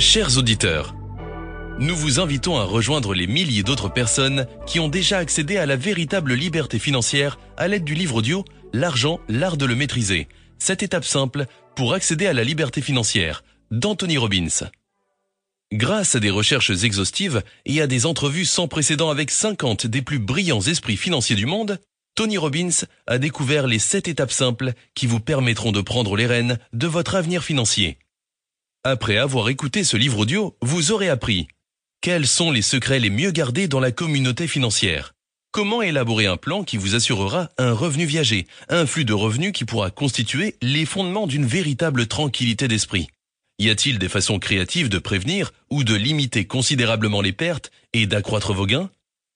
Chers auditeurs, nous vous invitons à rejoindre les milliers d'autres personnes qui ont déjà accédé à la véritable liberté financière à l'aide du livre audio L'argent, l'art de le maîtriser. Cette étape simple pour accéder à la liberté financière d'Anthony Robbins. Grâce à des recherches exhaustives et à des entrevues sans précédent avec 50 des plus brillants esprits financiers du monde, Tony Robbins a découvert les 7 étapes simples qui vous permettront de prendre les rênes de votre avenir financier. Après avoir écouté ce livre audio, vous aurez appris. Quels sont les secrets les mieux gardés dans la communauté financière? Comment élaborer un plan qui vous assurera un revenu viager, un flux de revenus qui pourra constituer les fondements d'une véritable tranquillité d'esprit? Y a-t-il des façons créatives de prévenir ou de limiter considérablement les pertes et d'accroître vos gains?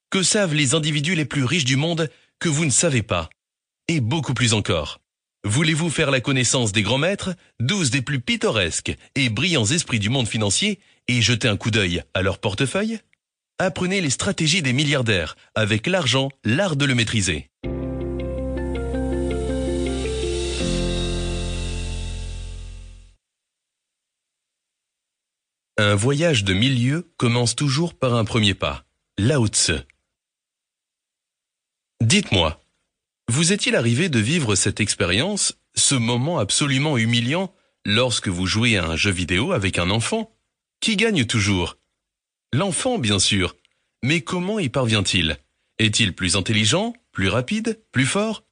Que savent les individus les plus riches du monde que vous ne savez pas? Et beaucoup plus encore. Voulez-vous faire la connaissance des grands maîtres, douze des plus pittoresques et brillants esprits du monde financier, et jeter un coup d'œil à leur portefeuille? Apprenez les stratégies des milliardaires. Avec l'argent, l'art de le maîtriser. Un voyage de mille commence toujours par un premier pas. Lao. Dites-moi, vous est-il arrivé de vivre cette expérience, ce moment absolument humiliant, lorsque vous jouez à un jeu vidéo avec un enfant Qui gagne toujours? L'enfant, bien sûr. Mais comment y parvient-il? Est-il plus intelligent, plus rapide, plus fort?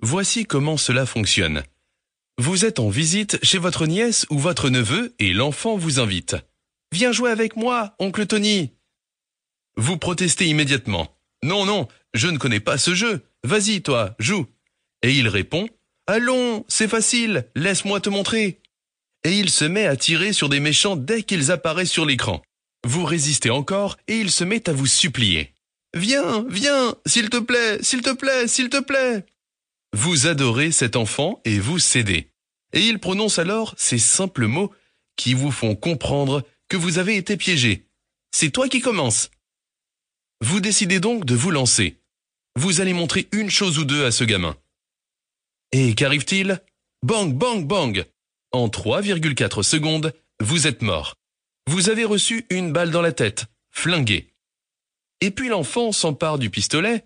Voici comment cela fonctionne. Vous êtes en visite chez votre nièce ou votre neveu et l'enfant vous invite. Viens jouer avec moi, oncle Tony. Vous protestez immédiatement. Non, non, je ne connais pas ce jeu. Vas-y, toi, joue. Et il répond, Allons, c'est facile, laisse-moi te montrer. Et il se met à tirer sur des méchants dès qu'ils apparaissent sur l'écran. Vous résistez encore et il se met à vous supplier. Viens, viens, s'il te plaît, s'il te plaît, s'il te plaît. Vous adorez cet enfant et vous cédez. Et il prononce alors ces simples mots qui vous font comprendre que vous avez été piégé. C'est toi qui commences. Vous décidez donc de vous lancer. Vous allez montrer une chose ou deux à ce gamin. Et qu'arrive-t-il? Bang, bang, bang En 3,4 secondes, vous êtes mort. Vous avez reçu une balle dans la tête, flingué. Et puis l'enfant s'empare du pistolet,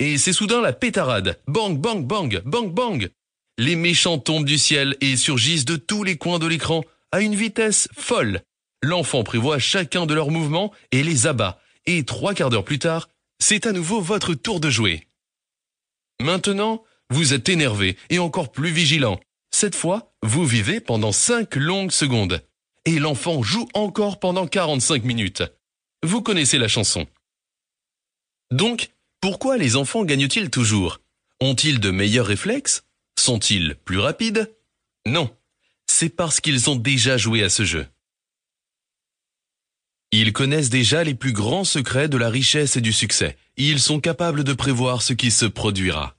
et c'est soudain la pétarade. Bang, bang, bang, bang, bang. Les méchants tombent du ciel et surgissent de tous les coins de l'écran à une vitesse folle. L'enfant prévoit chacun de leurs mouvements et les abat. Et trois quarts d'heure plus tard, c'est à nouveau votre tour de jouer. Maintenant, vous êtes énervé et encore plus vigilant. Cette fois, vous vivez pendant cinq longues secondes et l'enfant joue encore pendant 45 minutes. Vous connaissez la chanson. Donc, pourquoi les enfants gagnent-ils toujours? Ont-ils de meilleurs réflexes? Sont-ils plus rapides? Non, c'est parce qu'ils ont déjà joué à ce jeu. Ils connaissent déjà les plus grands secrets de la richesse et du succès. Ils sont capables de prévoir ce qui se produira.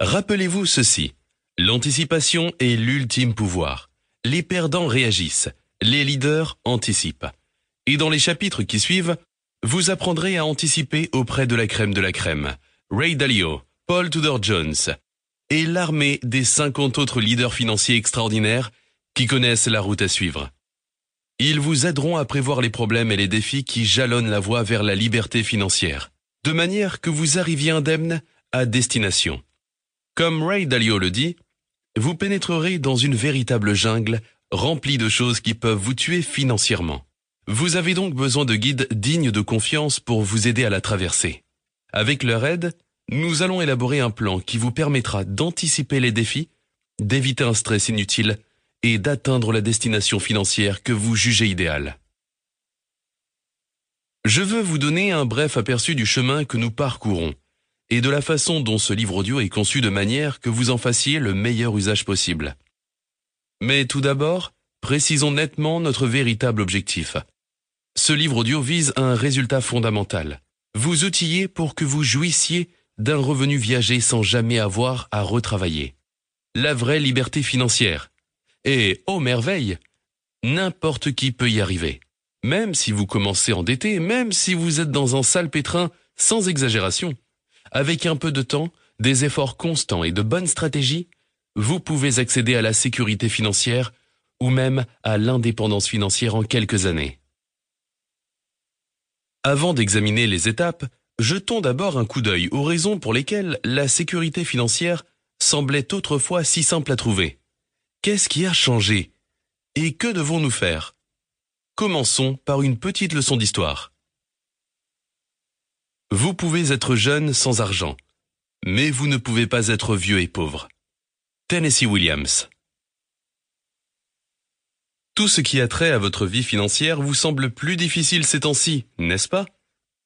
Rappelez-vous ceci. L'anticipation est l'ultime pouvoir. Les perdants réagissent, les leaders anticipent. Et dans les chapitres qui suivent, vous apprendrez à anticiper auprès de la crème de la crème. Ray Dalio, Paul Tudor Jones et l'armée des 50 autres leaders financiers extraordinaires qui connaissent la route à suivre. Ils vous aideront à prévoir les problèmes et les défis qui jalonnent la voie vers la liberté financière, de manière que vous arriviez indemne à destination. Comme Ray Dalio le dit, vous pénétrerez dans une véritable jungle remplie de choses qui peuvent vous tuer financièrement. Vous avez donc besoin de guides dignes de confiance pour vous aider à la traverser. Avec leur aide, nous allons élaborer un plan qui vous permettra d'anticiper les défis, d'éviter un stress inutile et d'atteindre la destination financière que vous jugez idéale. Je veux vous donner un bref aperçu du chemin que nous parcourons et de la façon dont ce livre audio est conçu de manière que vous en fassiez le meilleur usage possible. Mais tout d'abord, précisons nettement notre véritable objectif. Ce livre audio vise un résultat fondamental. Vous outiller pour que vous jouissiez d'un revenu viager sans jamais avoir à retravailler. La vraie liberté financière. Et, oh merveille, n'importe qui peut y arriver. Même si vous commencez endetté, même si vous êtes dans un sale pétrin, sans exagération. Avec un peu de temps, des efforts constants et de bonnes stratégies, vous pouvez accéder à la sécurité financière ou même à l'indépendance financière en quelques années. Avant d'examiner les étapes, jetons d'abord un coup d'œil aux raisons pour lesquelles la sécurité financière semblait autrefois si simple à trouver. Qu'est-ce qui a changé Et que devons-nous faire? Commençons par une petite leçon d'histoire. Vous pouvez être jeune sans argent, mais vous ne pouvez pas être vieux et pauvre. Tennessee Williams Tout ce qui a trait à votre vie financière vous semble plus difficile ces temps-ci, n'est-ce pas?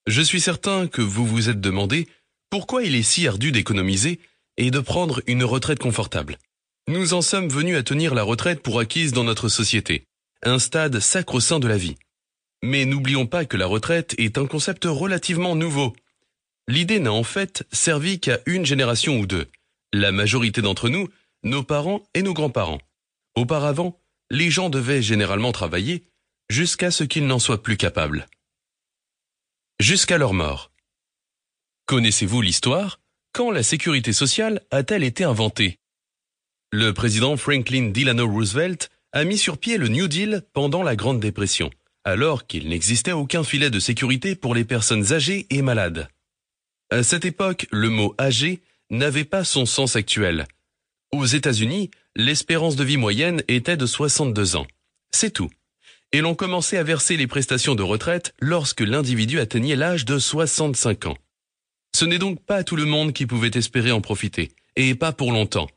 Je suis certain que vous vous êtes demandé pourquoi il est si ardu d'économiser et de prendre une retraite confortable. Nous en sommes venus à tenir la retraite pour acquise dans notre société, un stade sacro-saint de la vie. Mais n'oublions pas que la retraite est un concept relativement nouveau. L'idée n'a en fait servi qu'à une génération ou deux. La majorité d'entre nous, nos parents et nos grands-parents. Auparavant, les gens devaient généralement travailler jusqu'à ce qu'ils n'en soient plus capables. Jusqu'à leur mort. Connaissez-vous l'histoire? Quand la sécurité sociale a-t-elle été inventée? Le président Franklin Delano Roosevelt a mis sur pied le New Deal pendant la Grande Dépression alors qu'il n'existait aucun filet de sécurité pour les personnes âgées et malades. À cette époque, le mot âgé n'avait pas son sens actuel. Aux États-Unis, l'espérance de vie moyenne était de 62 ans. C'est tout. Et l'on commençait à verser les prestations de retraite lorsque l'individu atteignait l'âge de 65 ans. Ce n'est donc pas tout le monde qui pouvait espérer en profiter, et pas pour longtemps.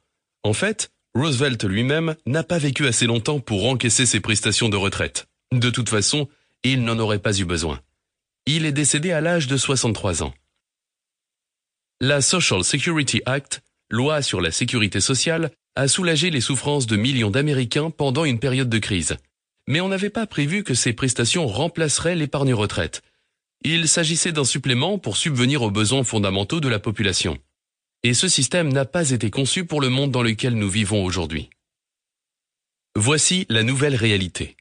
En fait, Roosevelt lui-même n'a pas vécu assez longtemps pour encaisser ses prestations de retraite. De toute façon, il n'en aurait pas eu besoin. Il est décédé à l'âge de 63 ans. La Social Security Act, loi sur la sécurité sociale, a soulagé les souffrances de millions d'Américains pendant une période de crise. Mais on n'avait pas prévu que ces prestations remplaceraient l'épargne retraite. Il s'agissait d'un supplément pour subvenir aux besoins fondamentaux de la population. Et ce système n'a pas été conçu pour le monde dans lequel nous vivons aujourd'hui. Voici la nouvelle réalité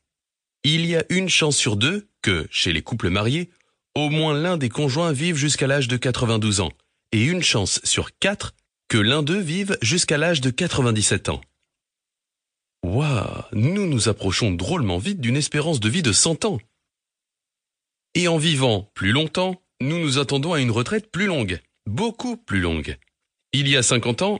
il y a une chance sur deux que, chez les couples mariés, au moins l'un des conjoints vive jusqu'à l'âge de 92 ans, et une chance sur quatre que l'un d'eux vive jusqu'à l'âge de 97 ans. Waouh, nous nous approchons drôlement vite d'une espérance de vie de 100 ans. Et en vivant plus longtemps, nous nous attendons à une retraite plus longue, beaucoup plus longue. Il y a 50 ans,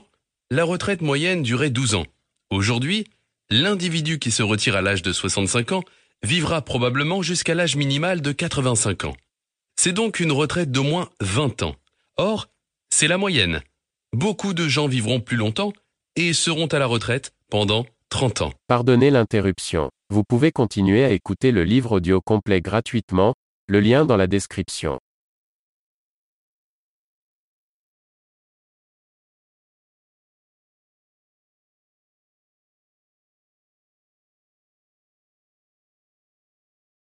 la retraite moyenne durait 12 ans. Aujourd'hui, l'individu qui se retire à l'âge de 65 ans vivra probablement jusqu'à l'âge minimal de 85 ans. C'est donc une retraite d'au moins 20 ans. Or, c'est la moyenne. Beaucoup de gens vivront plus longtemps et seront à la retraite pendant 30 ans. Pardonnez l'interruption. Vous pouvez continuer à écouter le livre audio complet gratuitement, le lien dans la description.